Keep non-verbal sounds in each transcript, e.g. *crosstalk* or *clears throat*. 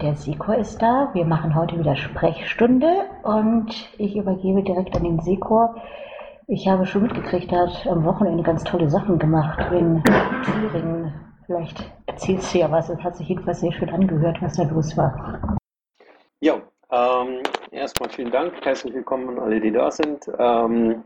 Der Sekor ist da. Wir machen heute wieder Sprechstunde und ich übergebe direkt an den Sekor. Ich habe schon mitgekriegt, er hat am Wochenende ganz tolle Sachen gemacht in Thüringen. Vielleicht erzählst du ja was. Es hat sich jedenfalls sehr schön angehört, was da los war. Ja, ähm, erstmal vielen Dank. Herzlich willkommen an alle, die da sind. Ähm,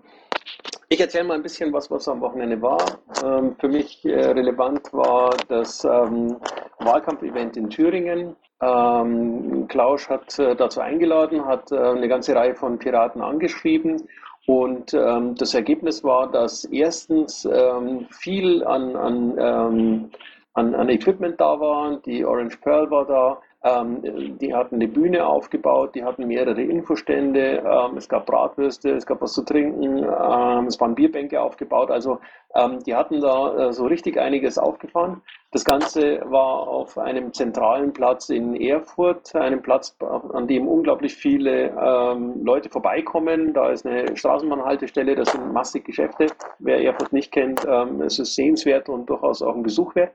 ich erzähle mal ein bisschen was, was am Wochenende war. Ähm, für mich äh, relevant war das ähm, Wahlkampfevent in Thüringen. Ähm, Klaus hat äh, dazu eingeladen, hat äh, eine ganze Reihe von Piraten angeschrieben. Und ähm, das Ergebnis war, dass erstens ähm, viel an, an, ähm, an, an Equipment da war. Die Orange Pearl war da. Ähm, die hatten eine Bühne aufgebaut, die hatten mehrere Infostände, ähm, es gab Bratwürste, es gab was zu trinken, ähm, es waren Bierbänke aufgebaut. Also ähm, die hatten da äh, so richtig einiges aufgefahren. Das Ganze war auf einem zentralen Platz in Erfurt, einem Platz, an dem unglaublich viele ähm, Leute vorbeikommen. Da ist eine Straßenbahnhaltestelle, das sind massig Geschäfte. Wer Erfurt nicht kennt, ähm, es ist sehenswert und durchaus auch ein Besuch wert.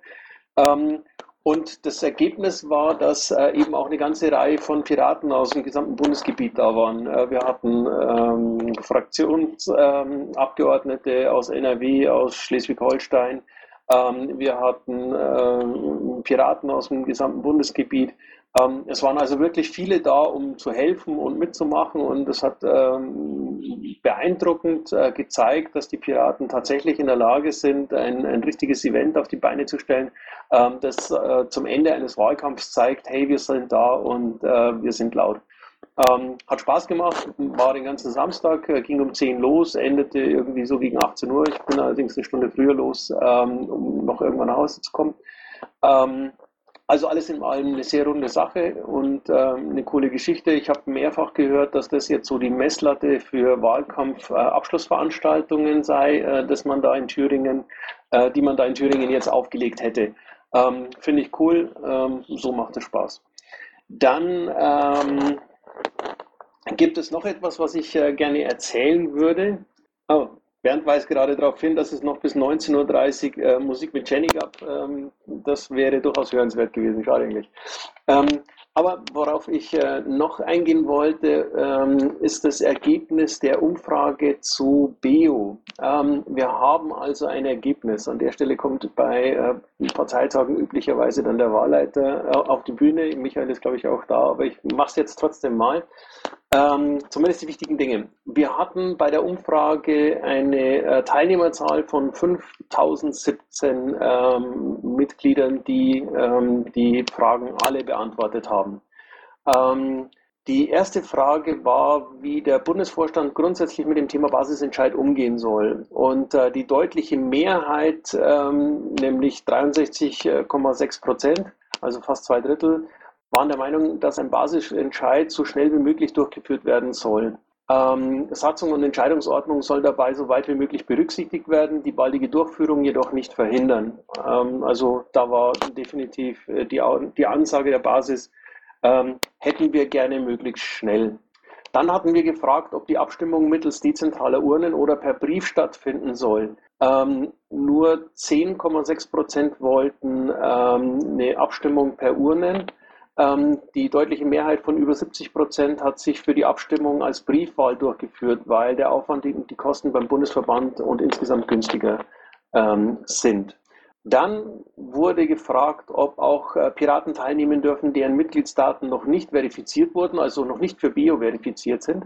Und das Ergebnis war, dass äh, eben auch eine ganze Reihe von Piraten aus dem gesamten Bundesgebiet da waren. Äh, wir hatten ähm, Fraktionsabgeordnete ähm, aus NRW, aus Schleswig-Holstein. Ähm, wir hatten äh, Piraten aus dem gesamten Bundesgebiet. Ähm, es waren also wirklich viele da, um zu helfen und mitzumachen und es hat ähm, beeindruckend äh, gezeigt, dass die Piraten tatsächlich in der Lage sind, ein, ein richtiges Event auf die Beine zu stellen, ähm, das äh, zum Ende eines Wahlkampfs zeigt, hey, wir sind da und äh, wir sind laut. Ähm, hat Spaß gemacht, war den ganzen Samstag, äh, ging um 10 los, endete irgendwie so gegen 18 Uhr. Ich bin allerdings eine Stunde früher los, ähm, um noch irgendwann nach Hause zu kommen. Also alles in allem eine sehr runde Sache und ähm, eine coole Geschichte. Ich habe mehrfach gehört, dass das jetzt so die Messlatte für Wahlkampf-Abschlussveranstaltungen äh, sei, äh, dass man da in Thüringen, äh, die man da in Thüringen jetzt aufgelegt hätte. Ähm, Finde ich cool, ähm, so macht es Spaß. Dann ähm, gibt es noch etwas, was ich äh, gerne erzählen würde. Oh, Bernd weist gerade darauf hin, dass es noch bis 19.30 Uhr äh, Musik mit Jenny gab. Ähm, das wäre durchaus hörenswert gewesen, schade eigentlich. Ähm, aber worauf ich äh, noch eingehen wollte, ähm, ist das Ergebnis der Umfrage zu BEO. Ähm, wir haben also ein Ergebnis. An der Stelle kommt bei äh, Parteitagen üblicherweise dann der Wahlleiter äh, auf die Bühne. Michael ist, glaube ich, auch da, aber ich mache es jetzt trotzdem mal. Ähm, zumindest die wichtigen Dinge. Wir hatten bei der Umfrage eine äh, Teilnehmerzahl von 5017 ähm, Mitgliedern, die ähm, die Fragen alle beantwortet haben. Ähm, die erste Frage war, wie der Bundesvorstand grundsätzlich mit dem Thema Basisentscheid umgehen soll. Und äh, die deutliche Mehrheit, ähm, nämlich 63,6 Prozent, also fast zwei Drittel, waren der Meinung, dass ein Basisentscheid so schnell wie möglich durchgeführt werden soll. Ähm, Satzung und Entscheidungsordnung soll dabei so weit wie möglich berücksichtigt werden, die baldige Durchführung jedoch nicht verhindern. Ähm, also da war definitiv äh, die, die Ansage der Basis, ähm, hätten wir gerne möglichst schnell. Dann hatten wir gefragt, ob die Abstimmung mittels dezentraler Urnen oder per Brief stattfinden soll. Ähm, nur 10,6 Prozent wollten ähm, eine Abstimmung per Urnen die deutliche Mehrheit von über 70 Prozent hat sich für die Abstimmung als Briefwahl durchgeführt, weil der Aufwand und die Kosten beim Bundesverband und insgesamt günstiger ähm, sind. Dann wurde gefragt, ob auch äh, Piraten teilnehmen dürfen, deren Mitgliedsdaten noch nicht verifiziert wurden, also noch nicht für Bio verifiziert sind.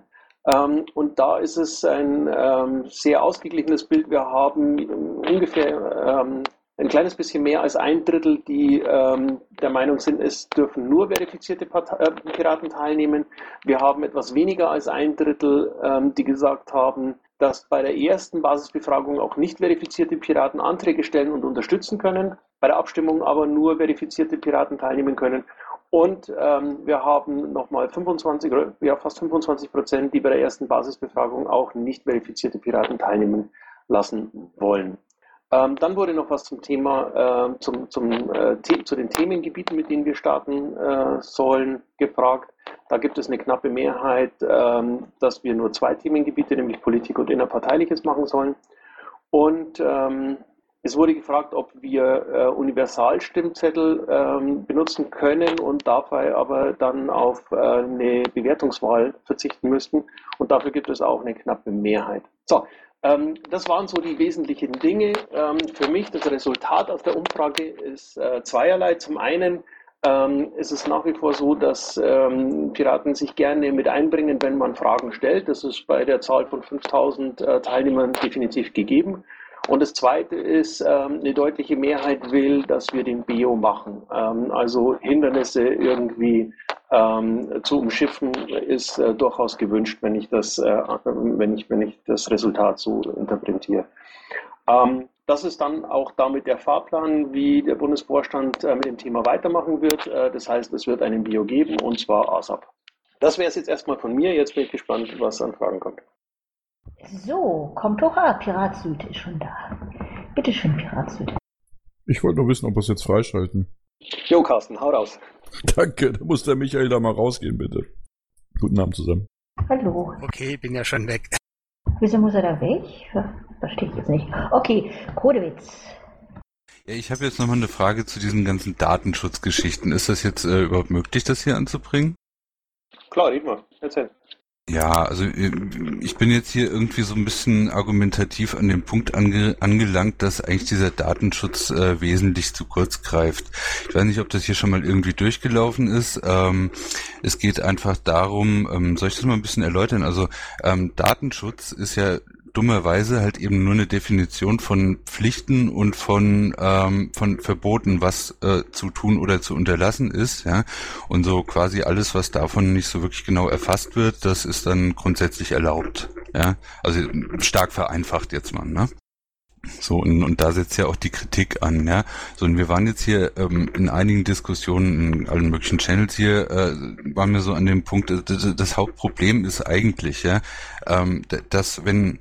Ähm, und da ist es ein ähm, sehr ausgeglichenes Bild. Wir haben ungefähr ähm, ein kleines bisschen mehr als ein Drittel, die ähm, der Meinung sind, es dürfen nur verifizierte Partei äh, Piraten teilnehmen. Wir haben etwas weniger als ein Drittel, ähm, die gesagt haben, dass bei der ersten Basisbefragung auch nicht verifizierte Piraten Anträge stellen und unterstützen können, bei der Abstimmung aber nur verifizierte Piraten teilnehmen können. Und ähm, wir haben nochmal 25, ja, fast 25 Prozent, die bei der ersten Basisbefragung auch nicht verifizierte Piraten teilnehmen lassen wollen. Ähm, dann wurde noch was zum Thema, äh, zum, zum, äh, zu den Themengebieten, mit denen wir starten äh, sollen, gefragt. Da gibt es eine knappe Mehrheit, ähm, dass wir nur zwei Themengebiete, nämlich Politik und Innerparteiliches machen sollen. Und ähm, es wurde gefragt, ob wir äh, Universalstimmzettel ähm, benutzen können und dabei aber dann auf äh, eine Bewertungswahl verzichten müssten. Und dafür gibt es auch eine knappe Mehrheit. So, das waren so die wesentlichen Dinge. Ähm, für mich das Resultat aus der Umfrage ist äh, zweierlei. Zum einen ähm, ist es nach wie vor so, dass ähm, Piraten sich gerne mit einbringen, wenn man Fragen stellt. Das ist bei der Zahl von 5000 äh, Teilnehmern definitiv gegeben. Und das Zweite ist, ähm, eine deutliche Mehrheit will, dass wir den Bio machen. Ähm, also Hindernisse irgendwie ähm, zu umschiffen ist äh, durchaus gewünscht, wenn ich das, äh, wenn ich, wenn ich das Resultat so interpretiere. Ähm, das ist dann auch damit der Fahrplan, wie der Bundesvorstand äh, mit dem Thema weitermachen wird. Äh, das heißt, es wird einen Bio geben und zwar ASAP. Das wäre es jetzt erstmal von mir. Jetzt bin ich gespannt, was an Fragen kommt. So, kommt doch ab. Pirat Süd ist schon da. Bitte schön, Pirat Süd. Ich wollte nur wissen, ob wir es jetzt freischalten. Jo, Carsten, hau raus. *laughs* Danke, da muss der Michael da mal rausgehen, bitte. Guten Abend zusammen. Hallo. Okay, bin ja schon weg. Wieso muss er da weg? Verstehe ich jetzt nicht. Okay, Kodewitz. Ja, ich habe jetzt nochmal eine Frage zu diesen ganzen Datenschutzgeschichten. Ist das jetzt äh, überhaupt möglich, das hier anzubringen? Klar, Dietmar, erzähl. Ja, also äh, ich bin jetzt hier irgendwie so ein bisschen argumentativ an dem Punkt ange angelangt, dass eigentlich dieser Datenschutz äh, wesentlich zu kurz greift. Ich weiß nicht, ob das hier schon mal irgendwie durchgelaufen ist. Ähm, es geht einfach darum, ähm, soll ich das mal ein bisschen erläutern? Also ähm, Datenschutz ist ja dummerweise halt eben nur eine Definition von Pflichten und von ähm, von Verboten, was äh, zu tun oder zu unterlassen ist, ja. Und so quasi alles, was davon nicht so wirklich genau erfasst wird, das ist dann grundsätzlich erlaubt, ja. Also stark vereinfacht jetzt mal, ne? So, und, und da setzt ja auch die Kritik an, ja. So, und wir waren jetzt hier ähm, in einigen Diskussionen in allen möglichen Channels hier, äh, waren wir so an dem Punkt, äh, das, das Hauptproblem ist eigentlich, ja, ähm, dass wenn,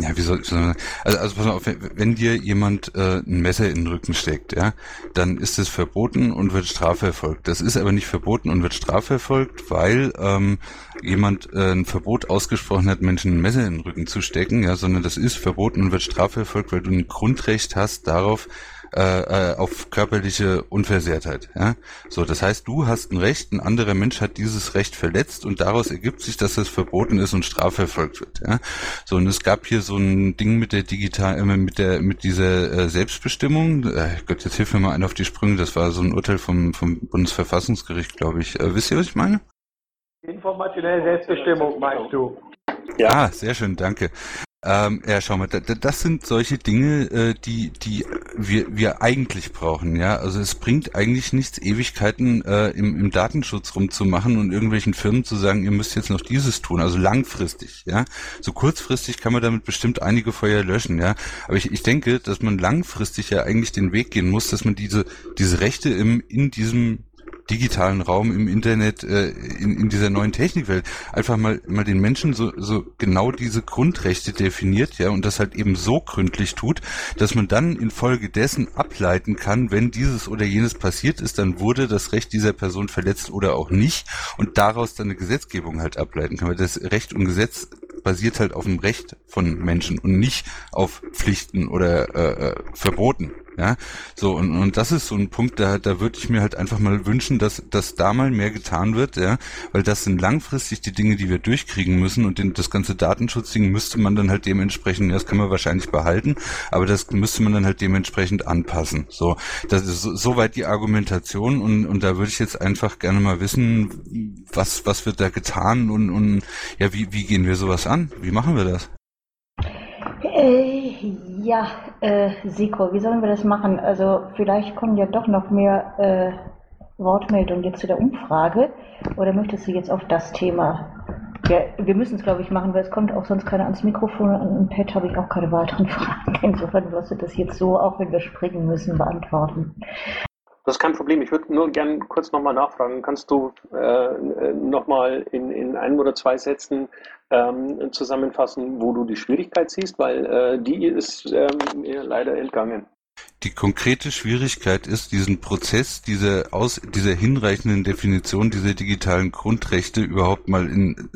ja, wie soll ich sagen, also, also pass auf, wenn, dir jemand äh, ein Messer in den Rücken steckt, ja, dann ist es verboten und wird strafverfolgt. Das ist aber nicht verboten und wird strafverfolgt, weil ähm, jemand äh, ein Verbot ausgesprochen hat, Menschen ein Messer in den Rücken zu stecken, ja, sondern das ist verboten und wird strafverfolgt, weil du ein Grundrecht hast darauf, äh, äh, auf körperliche Unversehrtheit. Ja? So, das heißt, du hast ein Recht, ein anderer Mensch hat dieses Recht verletzt und daraus ergibt sich, dass es verboten ist und strafverfolgt wird. Ja? So, und es gab hier so ein Ding mit der digital, äh, mit der, mit dieser äh, Selbstbestimmung. Äh, Gott, jetzt hilf mir mal einer auf die Sprünge. Das war so ein Urteil vom, vom Bundesverfassungsgericht, glaube ich. Äh, wisst ihr, was ich meine? Informationelle Selbstbestimmung meinst du? Ja, ah, sehr schön, danke. Ähm, ja, schau mal, das sind solche Dinge, äh, die, die wir, wir eigentlich brauchen, ja. Also es bringt eigentlich nichts, Ewigkeiten äh, im, im Datenschutz rumzumachen und irgendwelchen Firmen zu sagen, ihr müsst jetzt noch dieses tun, also langfristig, ja. So kurzfristig kann man damit bestimmt einige Feuer löschen, ja. Aber ich, ich denke, dass man langfristig ja eigentlich den Weg gehen muss, dass man diese, diese Rechte im, in diesem digitalen Raum im Internet, äh, in, in dieser neuen Technikwelt, einfach mal, mal den Menschen so, so genau diese Grundrechte definiert, ja, und das halt eben so gründlich tut, dass man dann infolgedessen ableiten kann, wenn dieses oder jenes passiert ist, dann wurde das Recht dieser Person verletzt oder auch nicht und daraus dann eine Gesetzgebung halt ableiten kann, weil das Recht und Gesetz basiert halt auf dem Recht von Menschen und nicht auf Pflichten oder äh, äh Verboten. Ja, so und, und das ist so ein Punkt, da, da würde ich mir halt einfach mal wünschen, dass, dass da mal mehr getan wird, ja, weil das sind langfristig die Dinge, die wir durchkriegen müssen und den, das ganze Datenschutzding müsste man dann halt dementsprechend, ja, das kann man wahrscheinlich behalten, aber das müsste man dann halt dementsprechend anpassen. So, das ist soweit die Argumentation und, und da würde ich jetzt einfach gerne mal wissen, was, was wird da getan und, und ja, wie, wie gehen wir sowas an? Wie machen wir das? Äh, ja, äh, Siko, wie sollen wir das machen? Also vielleicht kommen ja doch noch mehr äh, Wortmeldungen jetzt zu der Umfrage. Oder möchtest du jetzt auf das Thema? Ja, wir müssen es, glaube ich, machen, weil es kommt auch sonst keiner ans Mikrofon. Und im Pad habe ich auch keine weiteren *laughs* Fragen. Insofern wirst du das jetzt so, auch wenn wir springen müssen, beantworten. Das ist kein Problem. Ich würde nur gerne kurz nochmal nachfragen. Kannst du äh, nochmal in, in einem oder zwei Sätzen ähm, zusammenfassen, wo du die Schwierigkeit siehst? Weil äh, die ist ähm, mir leider entgangen. Die konkrete Schwierigkeit ist, diesen Prozess, diese aus, dieser hinreichenden Definition dieser digitalen Grundrechte überhaupt mal in,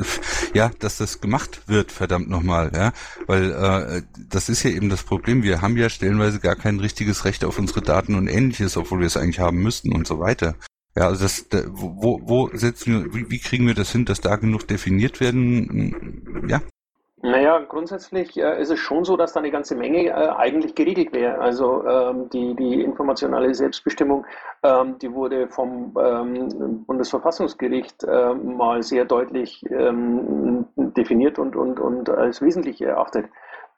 ja, dass das gemacht wird, verdammt nochmal, ja, weil äh, das ist ja eben das Problem. Wir haben ja stellenweise gar kein richtiges Recht auf unsere Daten und ähnliches, obwohl wir es eigentlich haben müssten und so weiter. Ja, also das, da, wo, wo setzen wir, wie, wie kriegen wir das hin, dass da genug definiert werden? Ja, naja, grundsätzlich äh, ist es schon so, dass da eine ganze Menge äh, eigentlich geregelt wäre. Also ähm, die, die informationelle Selbstbestimmung, ähm, die wurde vom ähm, Bundesverfassungsgericht äh, mal sehr deutlich ähm, definiert und, und, und als wesentlich erachtet.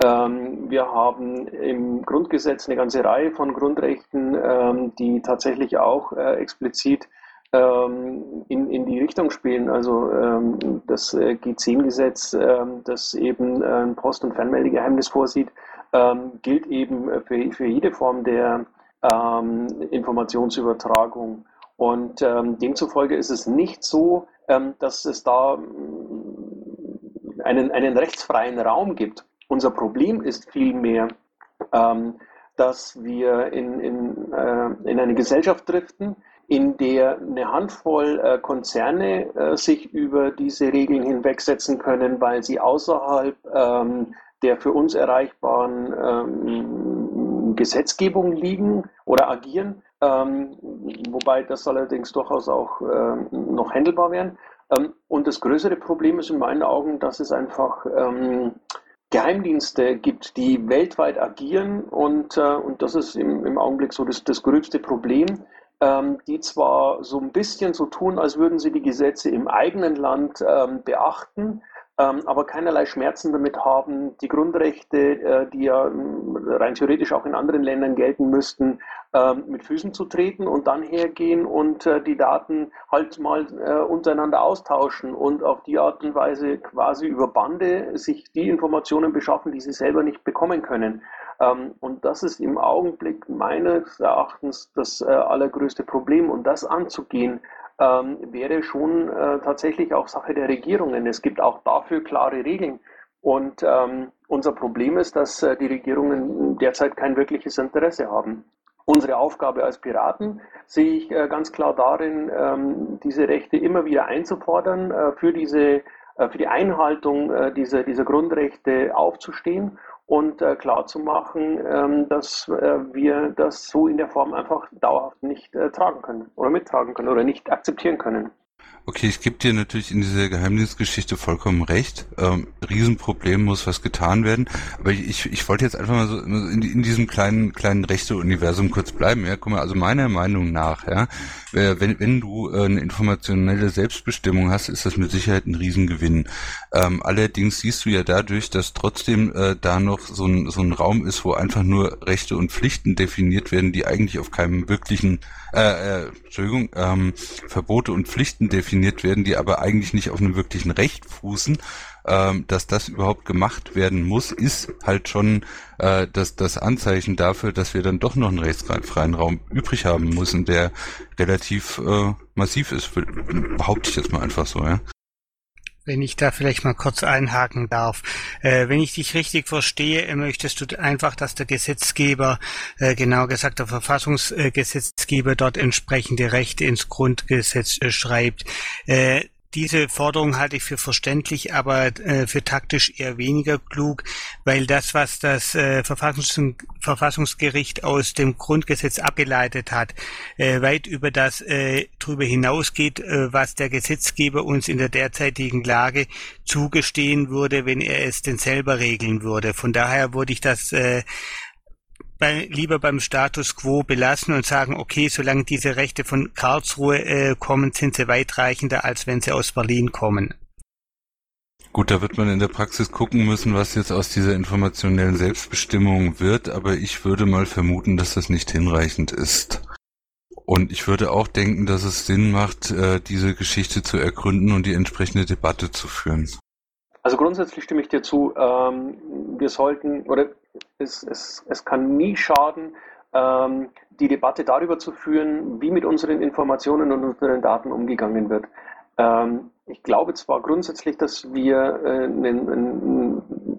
Ähm, wir haben im Grundgesetz eine ganze Reihe von Grundrechten, ähm, die tatsächlich auch äh, explizit ähm, in, in die Richtung spielen. Also ähm, das äh, G10-Gesetz, ähm, das eben ein Post- und Fernmeldegeheimnis vorsieht, gilt eben für, für jede Form der Informationsübertragung. Und demzufolge ist es nicht so, dass es da einen, einen rechtsfreien Raum gibt. Unser Problem ist vielmehr, dass wir in, in, äh, in eine Gesellschaft driften, in der eine Handvoll äh, Konzerne äh, sich über diese Regeln hinwegsetzen können, weil sie außerhalb ähm, der für uns erreichbaren ähm, Gesetzgebung liegen oder agieren, ähm, wobei das allerdings durchaus auch noch handelbar wären. Ähm, und das größere Problem ist in meinen Augen, dass es einfach Geheimdienste gibt, die weltweit agieren und, äh, und das ist im, Augenblick so das, das größte Problem die zwar so ein bisschen so tun, als würden sie die Gesetze im eigenen Land ähm, beachten, ähm, aber keinerlei Schmerzen damit haben, die Grundrechte, äh, die ja ähm, rein theoretisch auch in anderen Ländern gelten müssten, ähm, mit Füßen zu treten und dann hergehen und äh, die Daten halt mal äh, untereinander austauschen und auf die Art und Weise quasi über Bande sich die Informationen beschaffen, die sie selber nicht bekommen können. Ähm, und das ist im Augenblick meines Erachtens das allergrößte Problem. Und das anzugehen, ähm, wäre schon äh, tatsächlich auch Sache der Regierungen. Es gibt auch dafür klare Regeln. Und ähm, unser Problem ist, dass äh, die Regierungen derzeit kein wirkliches Interesse haben. Unsere Aufgabe als Piraten sehe ich äh, ganz klar darin, ähm, diese Rechte immer wieder einzufordern, äh, für, diese, äh, für die Einhaltung dieser, dieser Grundrechte aufzustehen und äh, klar zu machen, ähm, dass äh, wir das so in der Form einfach dauerhaft nicht äh, tragen können oder mittragen können oder nicht akzeptieren können. Okay, ich gebe dir natürlich in dieser Geheimdienstgeschichte vollkommen recht. Ähm, Riesenproblem muss was getan werden. Aber ich, ich wollte jetzt einfach mal so in, in diesem kleinen kleinen Rechte-Universum kurz bleiben. Ja, guck mal, also meiner Meinung nach, ja, wenn, wenn du äh, eine informationelle Selbstbestimmung hast, ist das mit Sicherheit ein Riesengewinn. Ähm, allerdings siehst du ja dadurch, dass trotzdem äh, da noch so ein, so ein Raum ist, wo einfach nur Rechte und Pflichten definiert werden, die eigentlich auf keinem wirklichen, äh, äh, Entschuldigung, ähm, Verbote und Pflichten definiert definiert werden, die aber eigentlich nicht auf einem wirklichen Recht fußen, ähm, dass das überhaupt gemacht werden muss, ist halt schon äh, das, das Anzeichen dafür, dass wir dann doch noch einen rechtsfreien Raum übrig haben müssen, der relativ äh, massiv ist, behaupte ich jetzt mal einfach so, ja wenn ich da vielleicht mal kurz einhaken darf. Äh, wenn ich dich richtig verstehe, möchtest du einfach, dass der Gesetzgeber, äh, genau gesagt der Verfassungsgesetzgeber dort entsprechende Rechte ins Grundgesetz äh, schreibt. Diese Forderung halte ich für verständlich, aber äh, für taktisch eher weniger klug, weil das, was das äh, Verfassungs Verfassungsgericht aus dem Grundgesetz abgeleitet hat, äh, weit über das äh, darüber hinausgeht, äh, was der Gesetzgeber uns in der derzeitigen Lage zugestehen würde, wenn er es denn selber regeln würde. Von daher würde ich das äh, bei, lieber beim Status quo belassen und sagen, okay, solange diese Rechte von Karlsruhe äh, kommen, sind sie weitreichender, als wenn sie aus Berlin kommen. Gut, da wird man in der Praxis gucken müssen, was jetzt aus dieser informationellen Selbstbestimmung wird, aber ich würde mal vermuten, dass das nicht hinreichend ist. Und ich würde auch denken, dass es Sinn macht, äh, diese Geschichte zu ergründen und die entsprechende Debatte zu führen. Also grundsätzlich stimme ich dir zu. Ähm, wir sollten, oder es, es, es kann nie schaden, ähm, die Debatte darüber zu führen, wie mit unseren Informationen und unseren Daten umgegangen wird. Ähm, ich glaube zwar grundsätzlich, dass wir äh,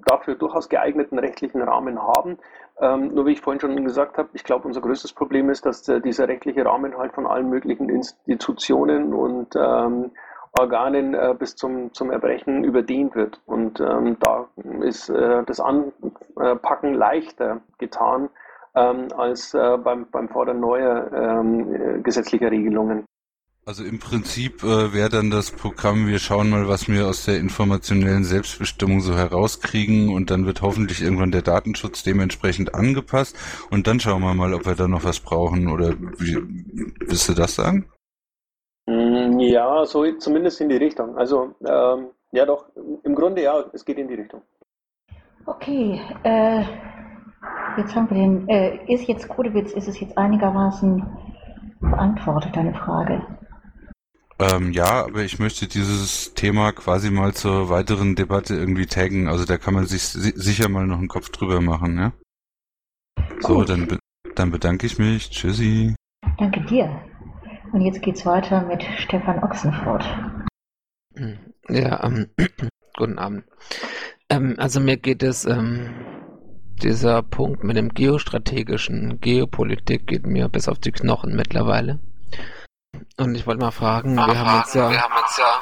dafür durchaus geeigneten rechtlichen Rahmen haben. Ähm, nur wie ich vorhin schon gesagt habe, ich glaube, unser größtes Problem ist, dass äh, dieser rechtliche Rahmen halt von allen möglichen Institutionen und ähm, Organen äh, bis zum, zum Erbrechen überdehnt wird. Und ähm, da ist äh, das Anpacken leichter getan ähm, als äh, beim, beim Fordern neuer ähm, gesetzlicher Regelungen. Also im Prinzip äh, wäre dann das Programm, wir schauen mal, was wir aus der informationellen Selbstbestimmung so herauskriegen und dann wird hoffentlich irgendwann der Datenschutz dementsprechend angepasst und dann schauen wir mal, ob wir da noch was brauchen oder wie, willst du das sagen? Mm, ja, so zumindest in die Richtung. Also ähm, ja doch, im Grunde ja, es geht in die Richtung. Okay, äh, jetzt haben wir den, äh, ist jetzt Kodewitz, ist es jetzt einigermaßen beantwortet, deine Frage? Ähm, ja, aber ich möchte dieses Thema quasi mal zur weiteren Debatte irgendwie taggen. Also da kann man sich si sicher mal noch einen Kopf drüber machen, ja? So, dann, be dann bedanke ich mich. Tschüssi. Danke dir. Und jetzt geht's weiter mit Stefan Ochsenfurt. Ja, ähm, *clears throat* guten Abend. Ähm, also mir geht es, ähm, dieser Punkt mit dem geostrategischen, Geopolitik geht mir bis auf die Knochen mittlerweile. Und ich wollte mal fragen, wir haben jetzt ja. Wir haben jetzt ja.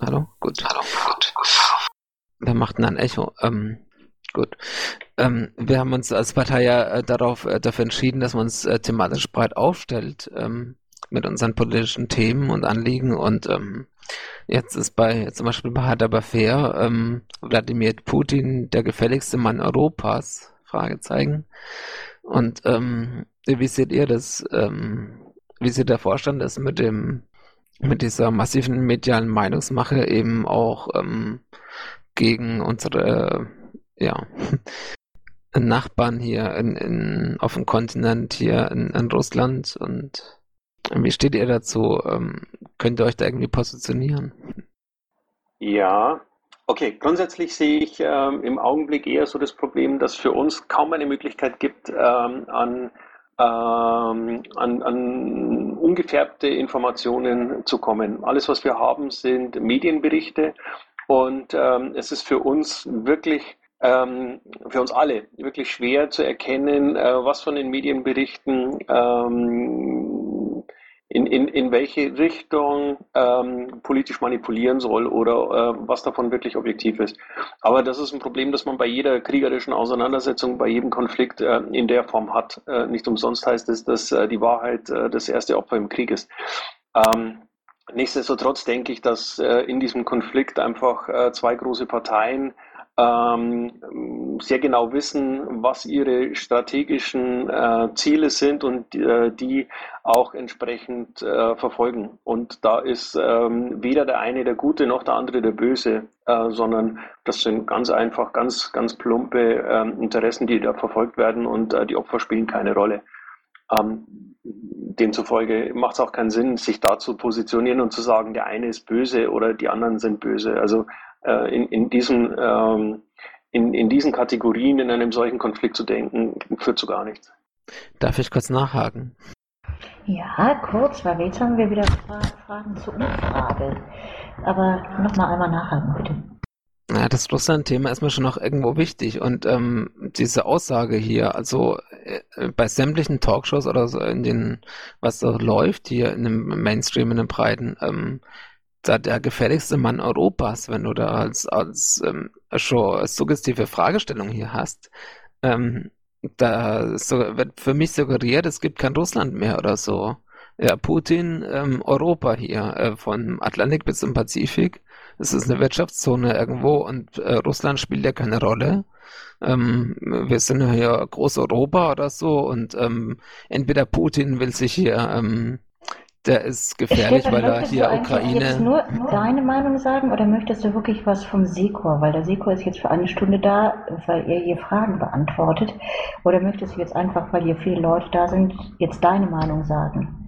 Hallo? Gut. Hallo, gut. Wer macht denn ein Echo? Ähm, gut. Ähm, wir haben uns als Partei ja äh, darauf, äh, dafür entschieden, dass man uns äh, thematisch breit aufstellt ähm, mit unseren politischen Themen und Anliegen. Und ähm, jetzt ist bei zum Beispiel bei Hadaber Fair ähm, Wladimir Putin der gefälligste Mann Europas? Fragezeichen. Und ähm, wie seht ihr das? Ähm, wie sieht der Vorstand es mit dem, mit dieser massiven medialen Meinungsmache eben auch ähm, gegen unsere, ja, Nachbarn hier in, in, auf dem Kontinent, hier in, in Russland und wie steht ihr dazu? Ähm, könnt ihr euch da irgendwie positionieren? Ja, okay. Grundsätzlich sehe ich ähm, im Augenblick eher so das Problem, dass für uns kaum eine Möglichkeit gibt, ähm, an ähm, an, an ungefärbte Informationen zu kommen. Alles, was wir haben, sind Medienberichte und ähm, es ist für uns wirklich ähm, für uns alle wirklich schwer zu erkennen, äh, was von den Medienberichten ähm, in, in, in welche Richtung ähm, politisch manipulieren soll oder äh, was davon wirklich objektiv ist. Aber das ist ein Problem, das man bei jeder kriegerischen Auseinandersetzung, bei jedem Konflikt äh, in der Form hat. Äh, nicht umsonst heißt es, dass äh, die Wahrheit äh, das erste Opfer im Krieg ist. Ähm, nichtsdestotrotz denke ich, dass äh, in diesem Konflikt einfach zwei große Parteien ähm, sehr genau wissen, was ihre strategischen äh, Ziele sind und äh, die auch entsprechend äh, verfolgen. Und da ist ähm, weder der eine der Gute noch der andere der Böse, äh, sondern das sind ganz einfach, ganz, ganz plumpe ähm, Interessen, die da verfolgt werden und äh, die Opfer spielen keine Rolle. Ähm, demzufolge macht es auch keinen Sinn, sich da zu positionieren und zu sagen, der eine ist böse oder die anderen sind böse. Also äh, in, in, diesen, ähm, in, in diesen Kategorien in einem solchen Konflikt zu denken, führt zu gar nichts. Darf ich kurz nachhaken? Ja, kurz, weil jetzt haben wir wieder Fragen zur Umfrage. Aber nochmal einmal nachhaken, bitte. Ja, das Russland-Thema ist mir schon noch irgendwo wichtig und ähm, diese Aussage hier, also äh, bei sämtlichen Talkshows oder so in den, was da läuft hier in dem Mainstream, in den Breiten, ähm, da der gefährlichste Mann Europas, wenn du da als, als ähm, schon suggestive Fragestellung hier hast, ähm, da so, wird für mich suggeriert, es gibt kein Russland mehr oder so. Ja, Putin, ähm, Europa hier, äh, von Atlantik bis zum Pazifik. Es ist eine Wirtschaftszone irgendwo und äh, Russland spielt ja keine Rolle. Ähm, wir sind ja hier Groß-Europa oder so und ähm, entweder Putin will sich hier ähm, der ist gefährlich, Stefan, weil er hier Ukraine. Jetzt nur deine Meinung sagen oder möchtest du wirklich was vom Sekor? Weil der Sekor ist jetzt für eine Stunde da, weil ihr hier Fragen beantwortet. Oder möchtest du jetzt einfach, weil hier viele Leute da sind, jetzt deine Meinung sagen?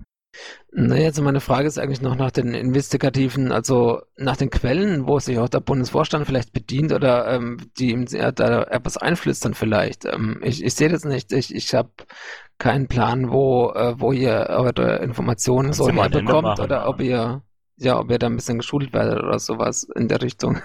Naja, also meine Frage ist eigentlich noch nach den investigativen, also nach den Quellen, wo sich auch der Bundesvorstand vielleicht bedient oder ähm, die ihm da etwas einflüstern vielleicht. Ähm, ich, ich sehe das nicht. Ich, ich habe keinen Plan, wo, äh, wo ihr eure Informationen so herbekommt oder ob ihr, ja, ob ihr da ein bisschen geschult werdet oder sowas in der Richtung.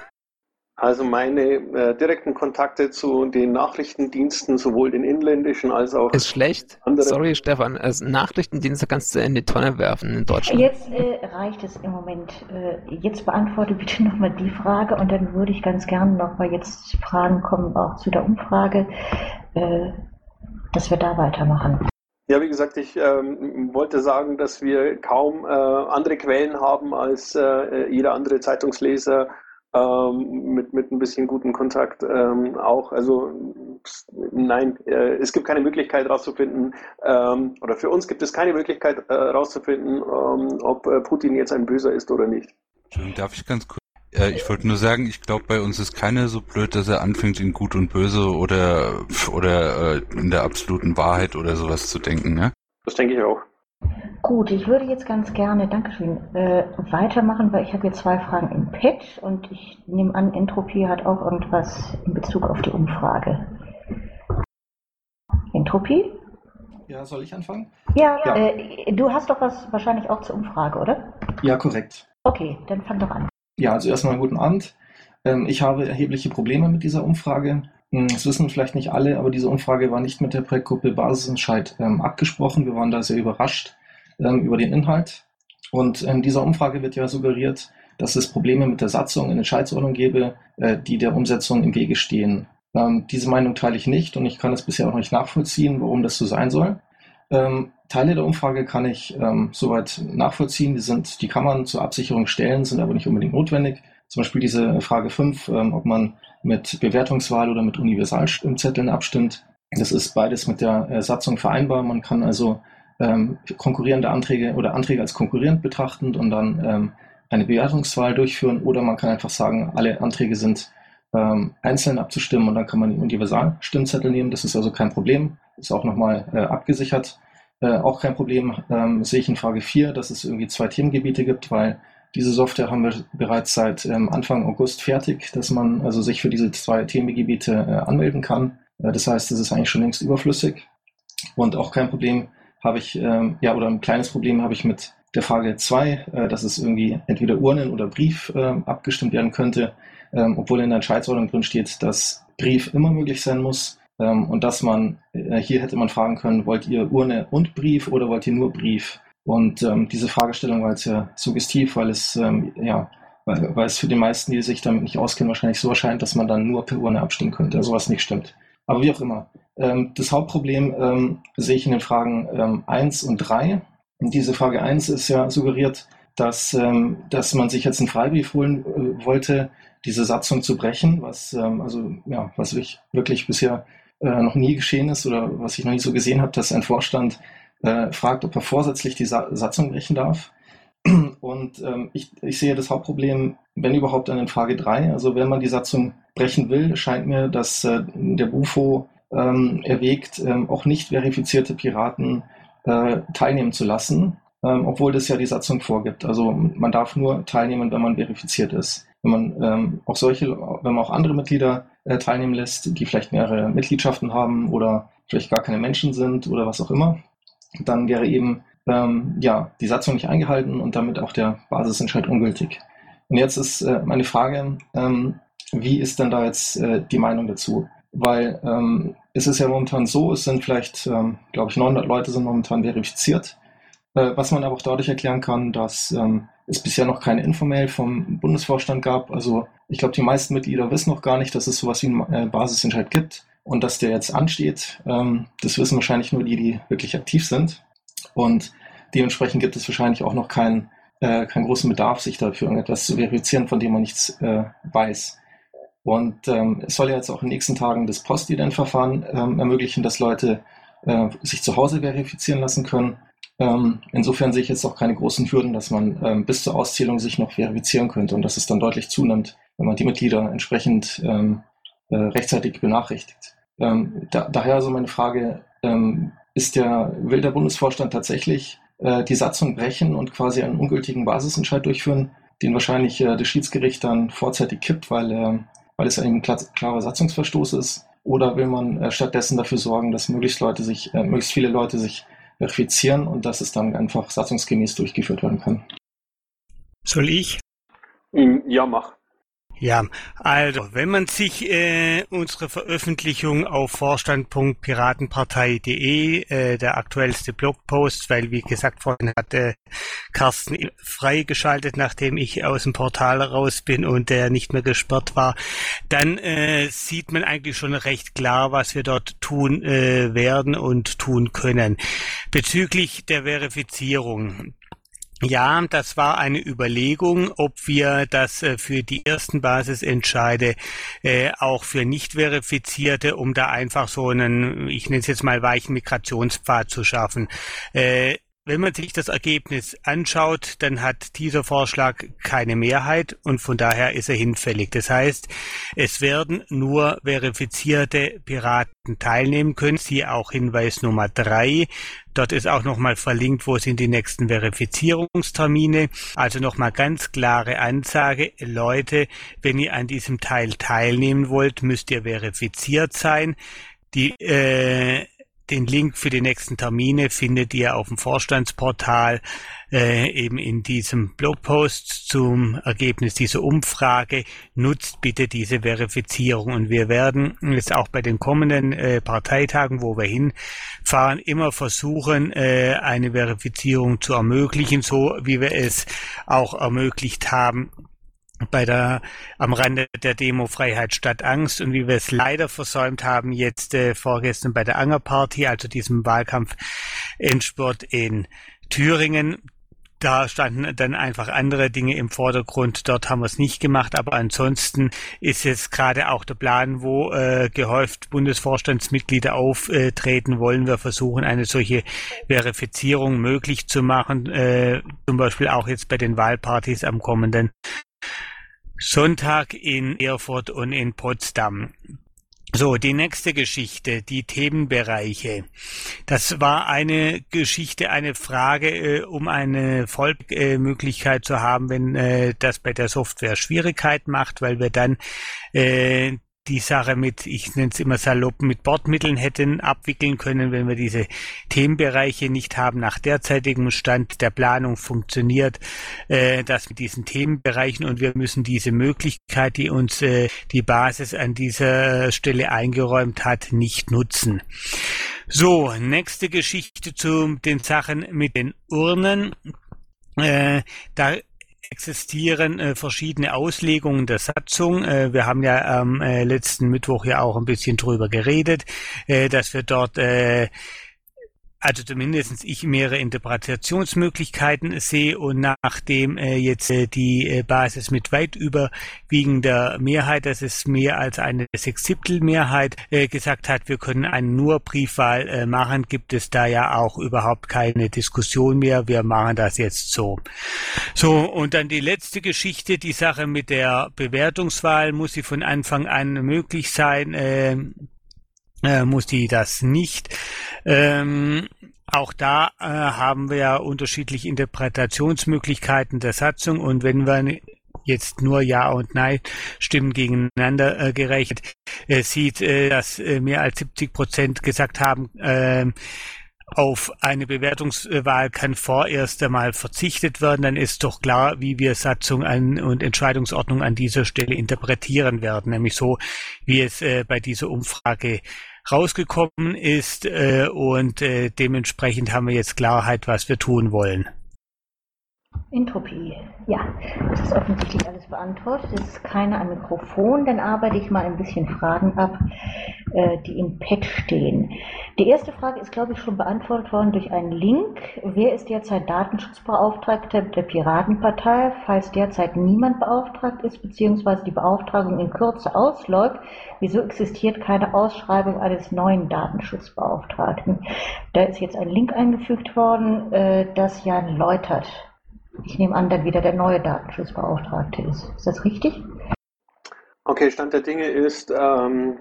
Also meine äh, direkten Kontakte zu den Nachrichtendiensten, sowohl den inländischen als auch Ist schlecht. andere. Sorry, Stefan. Also Nachrichtendienste kannst du in die Tonne werfen in Deutschland. Jetzt äh, reicht es im Moment. Äh, jetzt beantworte bitte *laughs* nochmal die Frage und dann würde ich ganz gerne nochmal jetzt Fragen kommen auch zu der Umfrage, äh, dass wir da weitermachen. Ja, wie gesagt, ich ähm, wollte sagen, dass wir kaum äh, andere Quellen haben als äh, jeder andere Zeitungsleser ähm, mit, mit ein bisschen guten Kontakt ähm, auch. Also pst, nein, äh, es gibt keine Möglichkeit herauszufinden, ähm, oder für uns gibt es keine Möglichkeit äh, herauszufinden, ähm, ob äh, Putin jetzt ein Böser ist oder nicht. Darf ich ganz kurz? Äh, ich wollte nur sagen, ich glaube, bei uns ist keiner so blöd, dass er anfängt, in Gut und Böse oder, oder äh, in der absoluten Wahrheit oder sowas zu denken, ne? Das denke ich auch. Gut, ich würde jetzt ganz gerne, Dankeschön, äh, weitermachen, weil ich habe hier zwei Fragen im Pad und ich nehme an, Entropie hat auch irgendwas in Bezug auf die Umfrage. Entropie? Ja, soll ich anfangen? Ja, Ja. Äh, du hast doch was wahrscheinlich auch zur Umfrage, oder? Ja, korrekt. Okay, dann fang doch an. Ja, also erstmal guten Abend. Ähm, ich habe erhebliche Probleme mit dieser Umfrage. Hm, Das wissen vielleicht nicht alle, aber diese Umfrage war nicht mit der Projektgruppe Basisentscheid ähm, abgesprochen. Wir waren da sehr überrascht ähm, über den Inhalt. Und in dieser Umfrage wird ja suggeriert, dass es Probleme mit der Satzung in Entscheidsordnung gäbe, äh, die der Umsetzung im Wege stehen. Diese Meinung teile ich nicht und ich kann es bisher auch nicht nachvollziehen, warum das so sein soll. Teile der Umfrage kann ich ähm, soweit nachvollziehen. Die, sind, die kann man zur Absicherung stellen, sind aber nicht unbedingt notwendig. Zum Beispiel diese Frage 5, ähm, ob man mit Bewertungswahl oder mit Universalstimmzetteln abstimmt. Das ist beides mit der äh, Satzung vereinbar. Man kann also ähm, konkurrierende Anträge oder Anträge als konkurrierend betrachten und dann ähm, eine Bewertungswahl durchführen oder man kann einfach sagen, alle Anträge sind ähm, einzeln abzustimmen und dann kann man den Universalstimmzettel nehmen. Das ist also kein Problem. Ist auch nochmal äh, abgesichert. Äh, auch kein Problem ähm, sehe ich in Frage 4, dass es irgendwie zwei Themengebiete gibt, weil diese Software haben wir bereits seit ähm, Anfang August fertig, dass man also sich für diese zwei Themengebiete äh, anmelden kann. Äh, das heißt, es ist eigentlich schon längst überflüssig. Und auch kein Problem habe ich, ähm, ja, oder ein kleines Problem habe ich mit der Frage 2, äh, dass es irgendwie entweder Urnen oder Brief ähm, abgestimmt werden könnte, ähm, obwohl in der Entscheidsordnung drin steht, dass Brief immer möglich sein muss. Ähm, und dass man, äh, hier hätte man fragen können, wollt ihr Urne und Brief oder wollt ihr nur Brief? Und ähm, diese Fragestellung war jetzt ja suggestiv, weil es, ähm, ja, weil, weil es für die meisten, die sich damit nicht auskennen, wahrscheinlich so erscheint, dass man dann nur per Urne abstimmen könnte, also was nicht stimmt. Aber wie auch immer. Ähm, das Hauptproblem ähm, sehe ich in den Fragen ähm, 1 und 3. Und diese Frage 1 ist ja suggeriert, dass, ähm, dass man sich jetzt einen Freibrief holen äh, wollte, diese Satzung zu brechen, was, also, ja, was ich wirklich bisher äh, noch nie geschehen ist oder was ich noch nie so gesehen habe, dass ein Vorstand äh, fragt, ob er vorsätzlich die Sa Satzung brechen darf. *clears throat* Und ähm, ich, ich sehe das Hauptproblem, wenn überhaupt, an in Frage 3. Also wenn man die Satzung brechen will, scheint mir, dass äh, der Bufo ähm, erwägt, ähm, auch nicht verifizierte Piraten äh, teilnehmen zu lassen, ähm, obwohl das ja die Satzung vorgibt. Also man darf nur teilnehmen, wenn man verifiziert ist. Wenn man ähm, auch solche, wenn man auch andere Mitglieder äh, teilnehmen lässt, die vielleicht mehrere Mitgliedschaften haben oder vielleicht gar keine Menschen sind oder was auch immer, dann wäre eben ähm, ja, die Satzung nicht eingehalten und damit auch der Basisentscheid ungültig. Und jetzt ist äh, meine Frage, ähm, wie ist denn da jetzt äh, die Meinung dazu? Weil ähm, es ist ja momentan so, es sind vielleicht, ähm, glaube ich, 900 Leute sind momentan verifiziert, was man aber auch dadurch erklären kann, dass ähm, es bisher noch keine Infomail vom Bundesvorstand gab. Also ich glaube, die meisten Mitglieder wissen noch gar nicht, dass es sowas wie einen äh, Basisentscheid gibt und dass der jetzt ansteht. Ähm, das wissen wahrscheinlich nur die, die wirklich aktiv sind. Und dementsprechend gibt es wahrscheinlich auch noch keinen, äh, keinen großen Bedarf, sich dafür irgendetwas zu verifizieren, von dem man nichts äh, weiß. Und ähm, es soll ja jetzt auch in den nächsten Tagen das Postident-Verfahren ähm, ermöglichen, dass Leute äh, sich zu Hause verifizieren lassen können. Ähm, insofern sehe ich jetzt auch keine großen Hürden, dass man ähm, bis zur Auszählung sich noch verifizieren könnte und dass es dann deutlich zunimmt, wenn man die Mitglieder entsprechend ähm, äh, rechtzeitig benachrichtigt. Ähm, da, daher also meine Frage, ähm, ist der, will der Bundesvorstand tatsächlich äh, die Satzung brechen und quasi einen ungültigen Basisentscheid durchführen, den wahrscheinlich äh, das Schiedsgericht dann vorzeitig kippt, weil, äh, weil es ein klar, klarer Satzungsverstoß ist? Oder will man äh, stattdessen dafür sorgen, dass möglichst Leute sich, äh, möglichst viele Leute sich verifizieren und dass es dann einfach satzungsgemäß durchgeführt werden kann? Soll ich? Mm, Ja, mach. Ja, also wenn man sich äh, unsere Veröffentlichung auf vorstand.piratenpartei.de, äh, der aktuellste Blogpost, weil wie gesagt vorhin hatte Carsten freigeschaltet, nachdem ich aus dem Portal raus bin und der nicht mehr gesperrt war, dann äh, sieht man eigentlich schon recht klar, was wir dort tun äh, werden und tun können. Bezüglich der Verifizierung. Ja, das war eine Überlegung, ob wir das äh, für die ersten Basisentscheide äh, auch für nicht verifizierte, um da einfach so einen, ich nenne es jetzt mal weichen Migrationspfad zu schaffen. Äh, wenn man sich das Ergebnis anschaut, dann hat dieser Vorschlag keine Mehrheit und von daher ist er hinfällig. Das heißt, es werden nur verifizierte Piraten teilnehmen können. Siehe auch Hinweis Nummer drei. Dort ist auch nochmal verlinkt, wo sind die nächsten Verifizierungstermine. Also nochmal ganz klare Ansage. Leute, wenn ihr an diesem Teil teilnehmen wollt, müsst ihr verifiziert sein. Die äh, den Link für die nächsten Termine findet ihr auf dem Vorstandsportal äh, eben in diesem Blogpost zum Ergebnis dieser Umfrage. Nutzt bitte diese Verifizierung und wir werden jetzt auch bei den kommenden äh, Parteitagen, wo wir hinfahren, immer versuchen, äh, eine Verifizierung zu ermöglichen, so wie wir es auch ermöglicht haben bei der am Rande der Demo Freiheit statt Angst und wie wir es leider versäumt haben jetzt äh, vorgestern bei der Angerparty, also diesem Wahlkampf-Endspurt in Thüringen. Da standen dann einfach andere Dinge im Vordergrund. Dort haben wir es nicht gemacht, aber ansonsten ist jetzt gerade auch der Plan, wo äh, gehäuft Bundesvorstandsmitglieder auftreten, wollen wir versuchen, eine solche Verifizierung möglich zu machen, äh, zum Beispiel auch jetzt bei den Wahlpartys am kommenden Sonntag in Erfurt und in Potsdam. So, die nächste Geschichte, die Themenbereiche. Das war eine Geschichte, eine Frage, äh, um eine Folgmöglichkeit äh, zu haben, wenn äh, das bei der Software Schwierigkeit macht, weil wir dann äh, die Sache mit, ich nenne es immer salopp, mit Bordmitteln hätten abwickeln können, wenn wir diese Themenbereiche nicht haben. Nach derzeitigem Stand der Planung funktioniert äh, das mit diesen Themenbereichen und wir müssen diese Möglichkeit, die uns äh, die Basis an dieser Stelle eingeräumt hat, nicht nutzen. So, nächste Geschichte zu den Sachen mit den Urnen. Äh, da existieren äh, verschiedene Auslegungen der Satzung. Äh, wir haben ja am äh, letzten Mittwoch ja auch ein bisschen drüber geredet, äh, dass wir dort äh, also zumindest ich mehrere Interpretationsmöglichkeiten sehe und nachdem äh, jetzt äh, die äh, Basis mit weit überwiegender Mehrheit, das ist mehr als eine Sechszipptel-Mehrheit, äh, gesagt hat, wir können eine nur Briefwahl äh, machen, gibt es da ja auch überhaupt keine Diskussion mehr. Wir machen das jetzt so. So, und dann die letzte Geschichte, die Sache mit der Bewertungswahl, muss sie von Anfang an möglich sein. Äh, äh, muss die das nicht. Ähm, auch da äh, haben wir ja unterschiedliche Interpretationsmöglichkeiten der Satzung. Und wenn wir jetzt nur Ja und Nein Stimmen gegeneinander äh, gerechnet äh, sieht, äh, dass äh, mehr als 70 Prozent gesagt haben, äh, auf eine Bewertungswahl kann vorerst einmal verzichtet werden, dann ist doch klar, wie wir Satzung an und Entscheidungsordnung an dieser Stelle interpretieren werden, nämlich so, wie es äh, bei dieser Umfrage rausgekommen ist äh, und äh, dementsprechend haben wir jetzt Klarheit, was wir tun wollen. Entropie. Ja, das ist offensichtlich alles beantwortet. Es ist keiner am Mikrofon, dann arbeite ich mal ein bisschen Fragen ab, äh, die im Pad stehen. Die erste Frage ist, glaube ich, schon beantwortet worden durch einen Link. Wer ist derzeit Datenschutzbeauftragter der Piratenpartei, falls derzeit niemand beauftragt ist, beziehungsweise die Beauftragung in Kürze ausläuft? Wieso existiert keine Ausschreibung eines neuen Datenschutzbeauftragten? Da ist jetzt ein Link eingefügt worden, äh, das Jan läutert. Ich nehme an, dann wieder der neue Datenschutzbeauftragte ist. Ist das richtig? Okay, Stand der Dinge ist, ähm,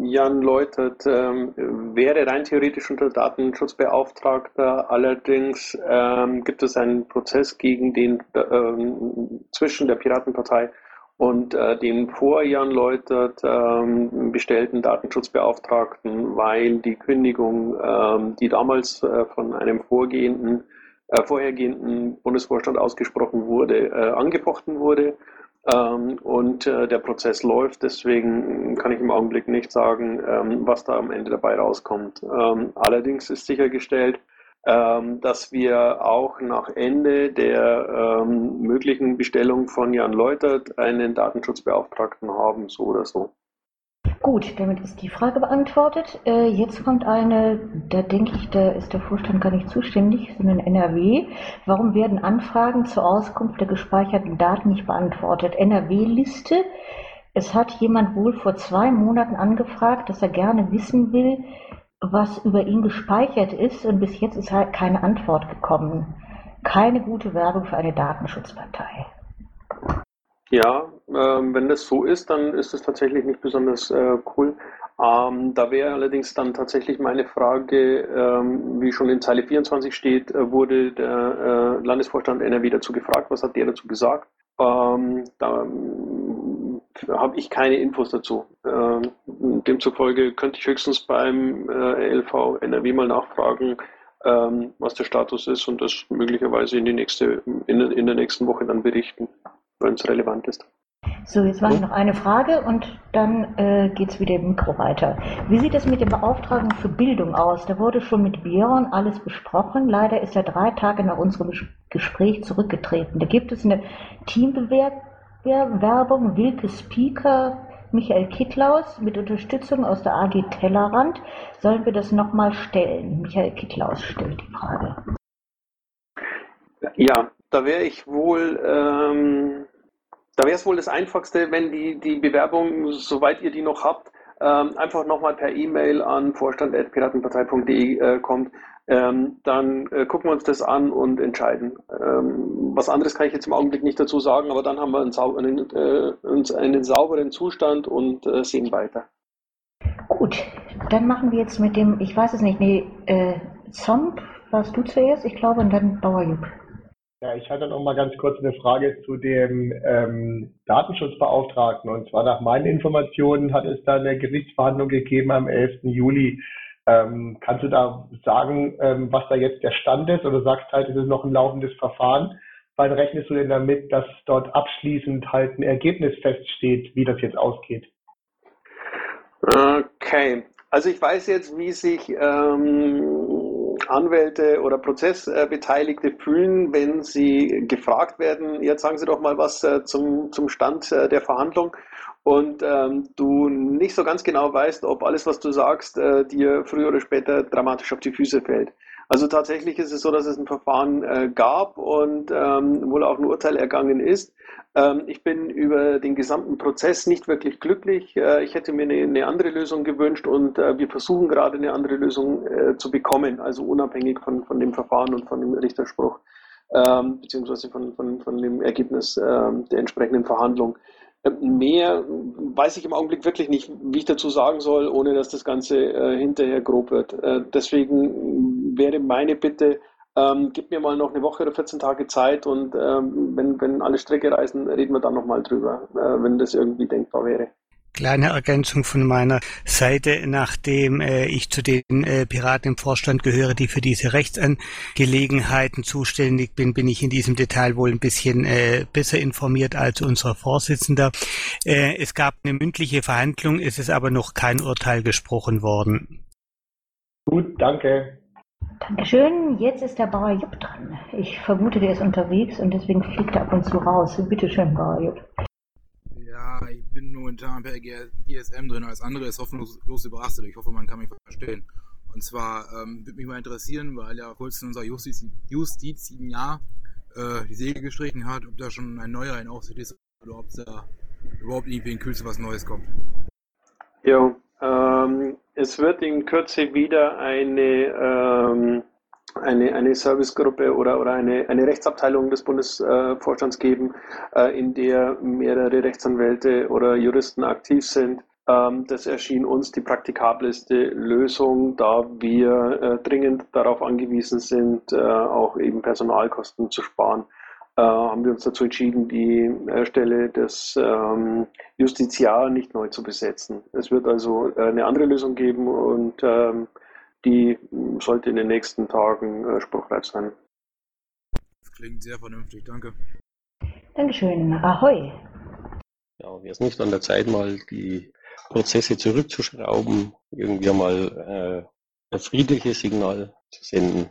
Jan Läutert ähm, wäre rein theoretisch unter Datenschutzbeauftragter, allerdings ähm, gibt es einen Prozess gegen den ähm, zwischen der Piratenpartei und äh, dem vor Jan Läutert ähm, bestellten Datenschutzbeauftragten, weil die Kündigung, ähm, die damals äh, von einem vorgehenden äh, vorhergehenden Bundesvorstand ausgesprochen wurde, äh, angefochten wurde. Ähm, und äh, der Prozess läuft, deswegen kann ich im Augenblick nicht sagen, ähm, was da am Ende dabei rauskommt. Ähm, allerdings ist sichergestellt, ähm, dass wir auch nach Ende der ähm, möglichen Bestellung von Jan Leutert einen Datenschutzbeauftragten haben, so oder so. Gut, damit ist die Frage beantwortet. Äh, jetzt kommt eine, da denke ich, da ist der Vorstand gar nicht zuständig, sondern NRW. Warum werden Anfragen zur Auskunft der gespeicherten Daten nicht beantwortet? NRW-Liste. Es hat jemand wohl vor zwei Monaten angefragt, dass er gerne wissen will, was über ihn gespeichert ist und bis jetzt ist halt keine Antwort gekommen. Keine gute Werbung für eine Datenschutzpartei. Ja, ähm, wenn das so ist, dann ist es tatsächlich nicht besonders äh, cool. Ähm, da wäre allerdings dann tatsächlich meine Frage, ähm, wie schon in Zeile 24 steht, äh, wurde der äh, Landesvorstand NRW dazu gefragt, was hat der dazu gesagt? Ähm, da ähm, habe ich keine Infos dazu. Ähm, demzufolge könnte ich höchstens beim äh, LV NRW mal nachfragen, ähm, was der Status ist und das möglicherweise in, die nächste, in, in der nächsten Woche dann berichten wenn es relevant ist. So, jetzt mache ich noch eine Frage und dann äh, geht es wieder im Mikro weiter. Wie sieht es mit der Beauftragung für Bildung aus? Da wurde schon mit Björn alles besprochen. Leider ist er drei Tage nach unserem Gespräch zurückgetreten. Da gibt es eine Teambewerbung, Wilke Speaker, Michael Kittlaus mit Unterstützung aus der AG Tellerrand. Sollen wir das nochmal stellen? Michael Kittlaus stellt die Frage. Ja, da wäre ich wohl ähm, da wäre es wohl das Einfachste, wenn die, die Bewerbung, soweit ihr die noch habt, ähm, einfach nochmal per E-Mail an vorstand.piratenpartei.de äh, kommt. Ähm, dann äh, gucken wir uns das an und entscheiden. Ähm, was anderes kann ich jetzt im Augenblick nicht dazu sagen, aber dann haben wir einen, sau einen, äh, uns einen sauberen Zustand und äh, sehen weiter. Gut, dann machen wir jetzt mit dem, ich weiß es nicht, nee, äh, Zomp, warst du zuerst? Ich glaube, und dann Bauerjupp. Ja, ich hatte noch mal ganz kurz eine Frage zu dem ähm, Datenschutzbeauftragten. Und zwar nach meinen Informationen hat es da eine Gerichtsverhandlung gegeben am 11. Juli. Ähm, kannst du da sagen, ähm, was da jetzt der Stand ist? Oder sagst halt, es ist noch ein laufendes Verfahren? Wann rechnest du denn damit, dass dort abschließend halt ein Ergebnis feststeht, wie das jetzt ausgeht? Okay, also ich weiß jetzt, wie sich ähm, Anwälte oder Prozessbeteiligte fühlen, wenn sie gefragt werden, jetzt sagen Sie doch mal was äh, zum, zum Stand äh, der Verhandlung und ähm, du nicht so ganz genau weißt, ob alles, was du sagst, äh, dir früher oder später dramatisch auf die Füße fällt. Also tatsächlich ist es so, dass es ein Verfahren äh, gab und ähm, wohl auch ein Urteil ergangen ist. Ähm, ich bin über den gesamten Prozess nicht wirklich glücklich. Äh, ich hätte mir eine, eine, andere Lösung gewünscht und äh, wir versuchen gerade eine andere Lösung äh, zu bekommen, also unabhängig von, von dem Verfahren und von dem Richterspruch, ähm, beziehungsweise von, von, von dem Ergebnis ähm, der entsprechenden Verhandlung. Mehr weiß ich im Augenblick wirklich nicht, wie ich dazu sagen soll, ohne dass das Ganze äh, hinterher grob wird. Äh, deswegen wäre meine Bitte, ähm, gib mir mal noch eine Woche oder 14 Tage Zeit und ähm, wenn, wenn alle Strecke reisen, reden wir dann nochmal drüber, äh, wenn das irgendwie denkbar wäre. Kleine Ergänzung von meiner Seite, nachdem äh, ich zu den äh, Piraten im Vorstand gehöre, die für diese Rechtsangelegenheiten zuständig bin, bin ich in diesem Detail wohl ein bisschen äh, besser informiert als unser Vorsitzender. Äh, es gab eine mündliche Verhandlung, es ist aber noch kein Urteil gesprochen worden. Gut, danke. Dankeschön. Jetzt ist der Bauer Jupp dran. Ich vermute, der ist unterwegs und deswegen fliegt er ab und zu raus. Bitte schön, Bauer Jupp. Ja, momentan per GSM drin, alles andere ist hoffnungslos überrascht. Ich hoffe, man kann mich verstehen. Und zwar ähm, würde mich mal interessieren, weil ja kurz in unser Justiz, Justiz sieben Jahr äh, die Segel gestrichen hat, ob da schon ein neuer in Aussicht ist oder ob da überhaupt irgendwie in Kürze was Neues kommt. Jo, ähm, es wird in Kürze wieder eine ähm, eine, eine Servicegruppe oder, oder eine, eine Rechtsabteilung des Bundesvorstands geben, äh, in der mehrere Rechtsanwälte oder Juristen aktiv sind. Ähm, das erschien uns die praktikabelste Lösung, da wir äh, dringend darauf angewiesen sind, äh, auch eben Personalkosten zu sparen. haben wir uns dazu entschieden, die Stelle des ähm, Justiziar nicht neu zu besetzen. Es wird also eine andere Lösung geben und ähm, die sollte in den nächsten Tagen äh, spruchreif sein. Das klingt sehr vernünftig, danke. Dankeschön. Ahoi. Ja, wäre es nicht an der Zeit, mal die Prozesse zurückzuschrauben, irgendwie mal äh, ein friedliches Signal zu senden?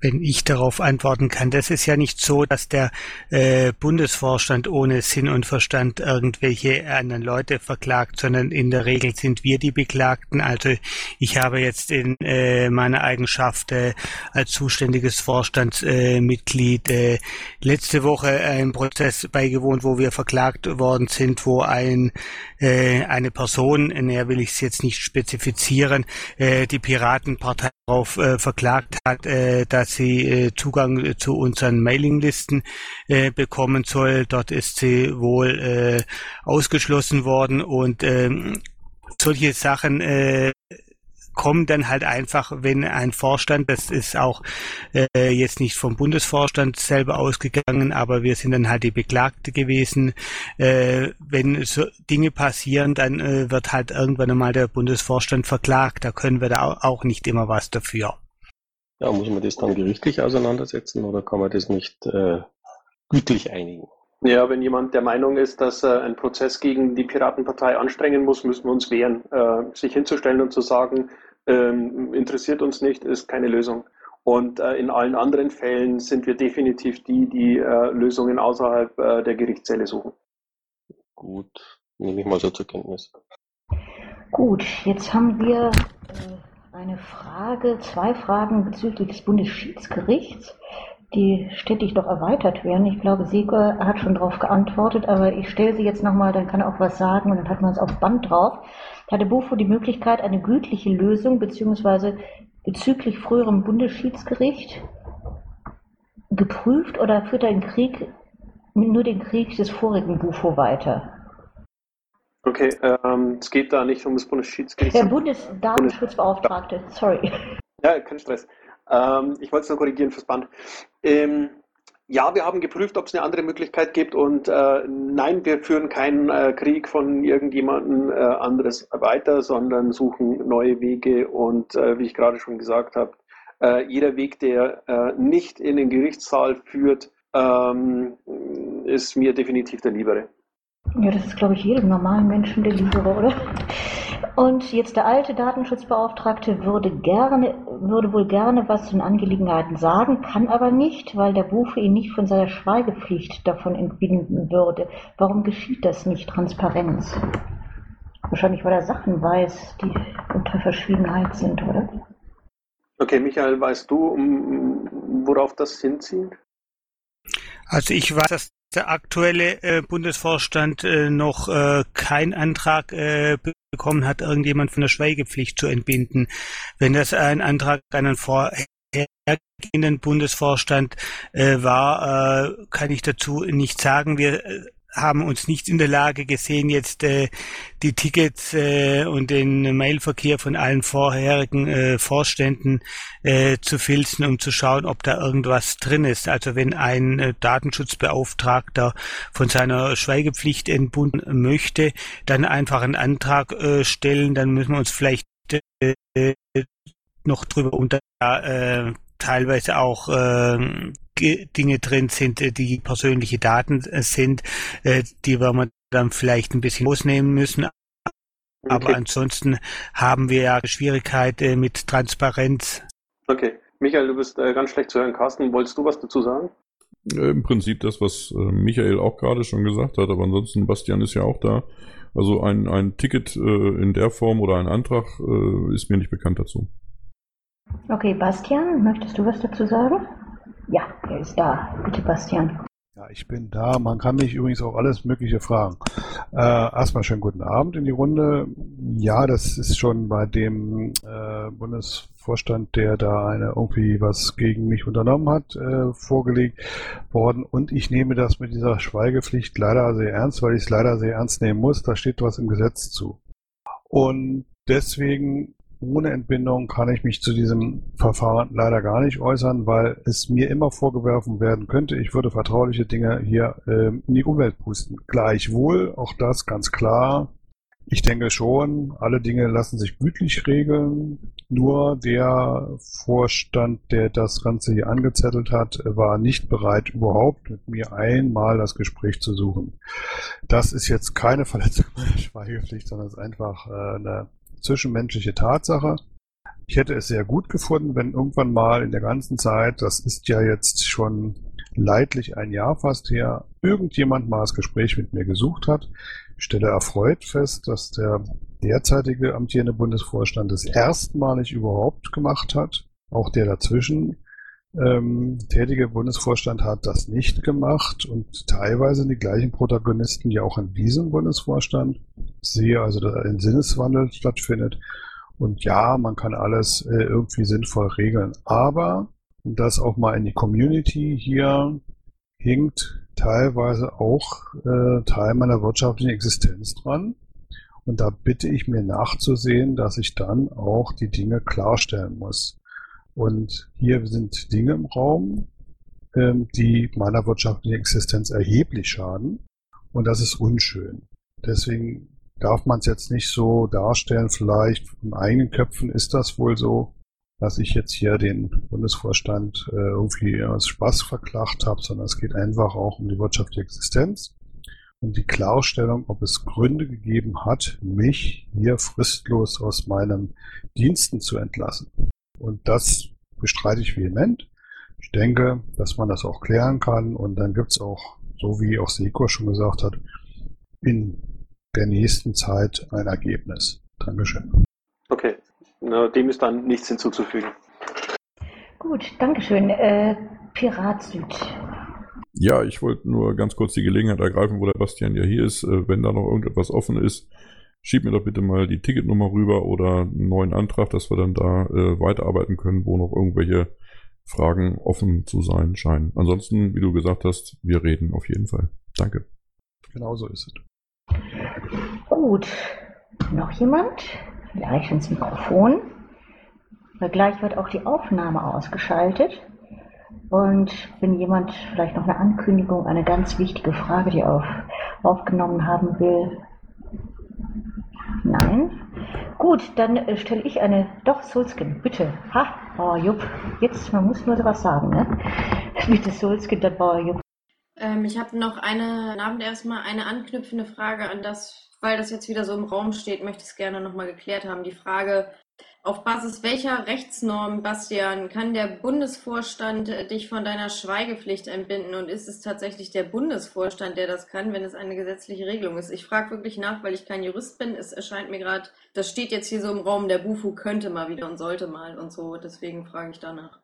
Wenn ich darauf antworten kann. Das ist ja nicht so, dass der äh, Bundesvorstand ohne Sinn und Verstand irgendwelche anderen Leute verklagt, sondern in der Regel sind wir die Beklagten. Also ich habe jetzt in äh, meiner Eigenschaft äh, als zuständiges Vorstandsmitglied äh, letzte Woche einen Prozess beigewohnt, wo wir verklagt worden sind, wo ein äh, eine Person, näher will ich es jetzt nicht spezifizieren, äh, die Piratenpartei darauf äh, verklagt hat, äh, dass sie äh, Zugang zu unseren Mailinglisten äh, bekommen soll. Dort ist sie wohl äh, ausgeschlossen worden und ähm, solche Sachen äh, kommen dann halt einfach, wenn ein Vorstand, das ist auch äh, jetzt nicht vom Bundesvorstand selber ausgegangen, aber wir sind dann halt die Beklagte gewesen. Äh, wenn so Dinge passieren, dann äh, wird halt irgendwann einmal der Bundesvorstand verklagt. Da können wir da auch nicht immer was dafür. Ja, muss man das dann gerichtlich auseinandersetzen oder kann man das nicht äh, gütlich einigen? Ja, wenn jemand der Meinung ist, dass er einen Prozess gegen die Piratenpartei anstrengen muss, müssen wir uns wehren. Äh, sich hinzustellen und zu sagen, ähm, interessiert uns nicht, ist keine Lösung. Und äh, in allen anderen Fällen sind wir definitiv die, die äh, Lösungen außerhalb äh, der Gerichtssäle suchen. Gut, nehme ich mal so zur Kenntnis. Gut, jetzt haben wir äh, eine Frage, zwei Fragen bezüglich des Bundesschiedsgerichts, die stetig doch erweitert werden. Ich glaube, Sieger hat schon darauf geantwortet, aber ich stelle sie jetzt nochmal, dann kann er auch was sagen und dann hat man es auf Band drauf hatte Bufo die Möglichkeit, eine gütliche Lösung bzw. bezüglich früherem Bundesschiedsgericht geprüft oder führt er Krieg, nur den Krieg des vorigen Bufo weiter? Okay, ähm, es geht da nicht um das Bundesschiedsgericht. Der Bundesdatenschutzbeauftragte, sorry. *laughs* Ja, kein Stress. Ähm, ich wollte es nur korrigieren fürs Band. Ähm, ja, wir haben geprüft, ob es eine andere Möglichkeit gibt und äh, nein, wir führen keinen äh, Krieg von irgendjemandem äh, anderes weiter, sondern suchen neue Wege und äh, wie ich gerade schon gesagt habe, äh, jeder Weg, der äh, nicht in den Gerichtssaal führt, ähm, ist mir definitiv der liebere. Ja, das ist, glaube ich, jedem normalen Menschen der liebere, oder? Und jetzt der alte Datenschutzbeauftragte würde gerne, würde wohl gerne was zu den Angelegenheiten sagen, kann aber nicht, weil der Buche ihn nicht von seiner Schweigepflicht davon entbinden würde. Warum geschieht das nicht? Transparenz. Wahrscheinlich, weil er Sachen weiß, die unter Verschwiegenheit sind, oder? Okay, Michael, weißt du, worauf das hinzieht? Also ich weiß, dass der aktuelle äh, Bundesvorstand äh, noch äh, keinen Antrag äh, bekommen hat, irgendjemand von der Schweigepflicht zu entbinden. Wenn das ein Antrag an einen vorhergehenden Bundesvorstand äh, war, äh, kann ich dazu nicht sagen. Wir äh, haben uns nicht in der Lage gesehen, jetzt äh, die Tickets äh, und den Mailverkehr von allen vorherigen äh, Vorständen äh, zu filzen, um zu schauen, ob da irgendwas drin ist. Also wenn ein äh, Datenschutzbeauftragter von seiner Schweigepflicht entbunden möchte, dann einfach einen Antrag äh, stellen, dann müssen wir uns vielleicht äh, noch drüber unter äh, teilweise auch äh, Dinge drin sind, äh, die persönliche Daten äh, sind, äh, die wir dann vielleicht ein bisschen ausnehmen müssen. Aber okay. ansonsten haben wir ja Schwierigkeit mit Transparenz. Okay. Michael, du bist ganz schlecht zu hören. Carsten, wolltest du was dazu sagen? Im Prinzip das, was Michael auch gerade schon gesagt hat, aber ansonsten, Bastian ist ja auch da. Also ein, ein Ticket in der Form oder ein Antrag ist mir nicht bekannt dazu. Okay, Bastian, möchtest du was dazu sagen? Er ist da. Bitte, Bastian. Ja, ich bin da. Man kann mich übrigens auch alles Mögliche fragen. Äh, erstmal schönen guten Abend in die Runde. Ja, das ist schon bei dem äh, Bundesvorstand, der da eine irgendwie was gegen mich unternommen hat, äh, vorgelegt worden. Und ich nehme das mit dieser Schweigepflicht leider sehr ernst, weil ich es leider sehr ernst nehmen muss. Da steht was im Gesetz zu. Und deswegen ohne Entbindung kann ich mich zu diesem Verfahren leider gar nicht äußern, weil es mir immer vorgeworfen werden könnte, ich würde vertrauliche Dinge hier äh, in die Umwelt pusten. Gleichwohl, auch das ganz klar, Ich denke schon, alle Dinge lassen sich gütlich regeln. Nur der Vorstand, der das Ganze hier angezettelt hat, war nicht bereit, überhaupt mit mir einmal das Gespräch zu suchen. Das ist jetzt keine *laughs* Verletzung meiner Schweigepflicht, sondern es ist einfach äh, eine zwischenmenschliche Tatsache. Ich hätte es sehr gut gefunden, wenn irgendwann mal in der ganzen Zeit, das ist ja jetzt schon leidlich ein Jahr fast her, irgendjemand mal das Gespräch mit mir gesucht hat. Ich stelle erfreut fest, dass der derzeitige amtierende Bundesvorstand es erstmalig überhaupt gemacht hat. Auch der dazwischen ähm, tätige Bundesvorstand hat das nicht gemacht und teilweise die gleichen Protagonisten, die auch in diesem Bundesvorstand. Sehe also, dass ein Sinneswandel stattfindet. Und ja, man kann alles äh, irgendwie sinnvoll regeln. Aber das auch mal in die Community hier hinkt teilweise auch äh, Teil meiner wirtschaftlichen Existenz dran. Und da bitte ich mir nachzusehen, dass ich dann auch die Dinge klarstellen muss. Und hier sind Dinge im Raum, ähm, die meiner wirtschaftlichen Existenz erheblich schaden. Und das ist unschön. Deswegen darf man es jetzt nicht so darstellen, vielleicht in eigenen Köpfen ist das wohl so, dass ich jetzt hier den Bundesvorstand äh, irgendwie aus Spaß verklagt habe, sondern es geht einfach auch um die wirtschaftliche Existenz und die Klarstellung, ob es Gründe gegeben hat, mich hier fristlos aus meinen Diensten zu entlassen. Und das bestreite ich vehement. Ich denke, dass man das auch klären kann und dann gibt es auch, so wie auch Seko schon gesagt hat, in der nächsten Zeit ein Ergebnis. Dankeschön. Okay, Na, dem ist dann nichts hinzuzufügen. Gut, Dankeschön. Äh, Pirat Süd. Ja, ich wollte nur ganz kurz die Gelegenheit ergreifen, wo der Bastian ja hier ist. Äh, wenn da noch irgendetwas offen ist, schieb mir doch bitte mal die Ticketnummer rüber oder einen neuen Antrag, dass wir dann da äh, weiterarbeiten können, wo noch irgendwelche Fragen offen zu sein scheinen. Ansonsten, wie du gesagt hast, wir reden auf jeden Fall. Danke. Genau so ist es. Gut. Noch jemand? Vielleicht ins Mikrofon. Weil gleich wird auch die Aufnahme ausgeschaltet. Und wenn jemand vielleicht noch eine Ankündigung, eine ganz wichtige Frage, die auf, aufgenommen haben will. Nein. Gut, dann äh, stelle ich eine. Doch, Sulskin, bitte. Ha, Bauer Jupp. Jetzt, man muss nur sowas sagen, ne? *laughs* Bitte Sulskin, dann Bauer Jupp. Ähm, ich habe noch eine, Abend erstmal, eine anknüpfende Frage an das, weil das jetzt wieder so im Raum steht, möchte ich es gerne nochmal geklärt haben. Die Frage, auf Basis welcher Rechtsnorm, Bastian, kann der Bundesvorstand äh, dich von deiner Schweigepflicht entbinden? Und ist es tatsächlich der Bundesvorstand, der das kann, wenn es eine gesetzliche Regelung ist? Ich frage wirklich nach, weil ich kein Jurist bin. Es erscheint mir gerade, das steht jetzt hier so im Raum, der Bufu könnte mal wieder und sollte mal und so. Deswegen frage ich danach.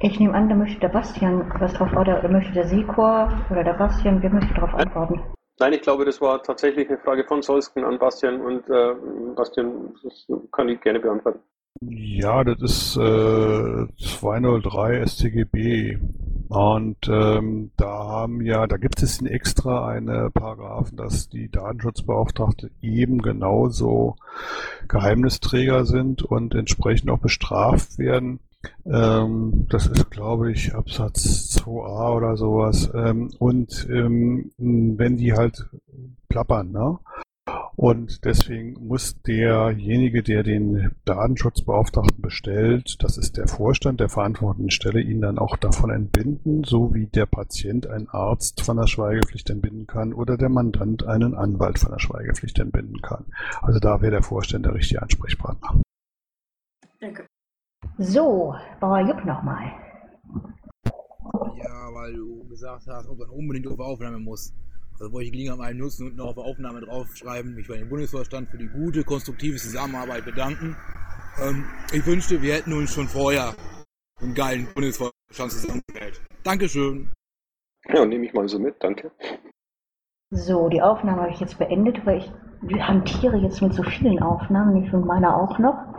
Ich nehme an, da möchte der Bastian was drauf, oder möchte der Sikor oder der Bastian, wer möchte darauf antworten? Nein, ich glaube, das war tatsächlich eine Frage von Solsken an Bastian und äh, Bastian, das kann ich gerne beantworten. Ja, das ist äh, 203 StGB. Und ähm, da haben ja, da gibt es extra eine Paragraphen, dass die Datenschutzbeauftragte eben genauso Geheimnisträger sind und entsprechend auch bestraft werden. Ähm, das ist, glaube ich, Absatz 2a oder sowas. Ähm, und ähm, wenn die halt plappern, ne? Und deswegen muss derjenige, der den Datenschutzbeauftragten bestellt, das ist der Vorstand der verantwortlichen Stelle, ihn dann auch davon entbinden, so wie der Patient einen Arzt von der Schweigepflicht entbinden kann oder der Mandant einen Anwalt von der Schweigepflicht entbinden kann. Also da wäre der Vorstand der richtige Ansprechpartner. Danke. So, Bauer Jupp nochmal. Ja, weil du gesagt hast, ob man unbedingt auf Aufnahme muss. Also wollte ich die Gelegenheit mal nutzen und noch auf Aufnahme draufschreiben, mich bei dem Bundesvorstand für die gute, konstruktive Zusammenarbeit bedanken. Ähm, ich wünschte, wir hätten uns schon vorher einen geilen Bundesvorstand zusammengestellt. Dankeschön. Ja, nehme ich mal so mit, danke. So, die Aufnahme habe ich jetzt beendet, weil ich hantiere jetzt mit so vielen Aufnahmen, ich und meiner auch noch.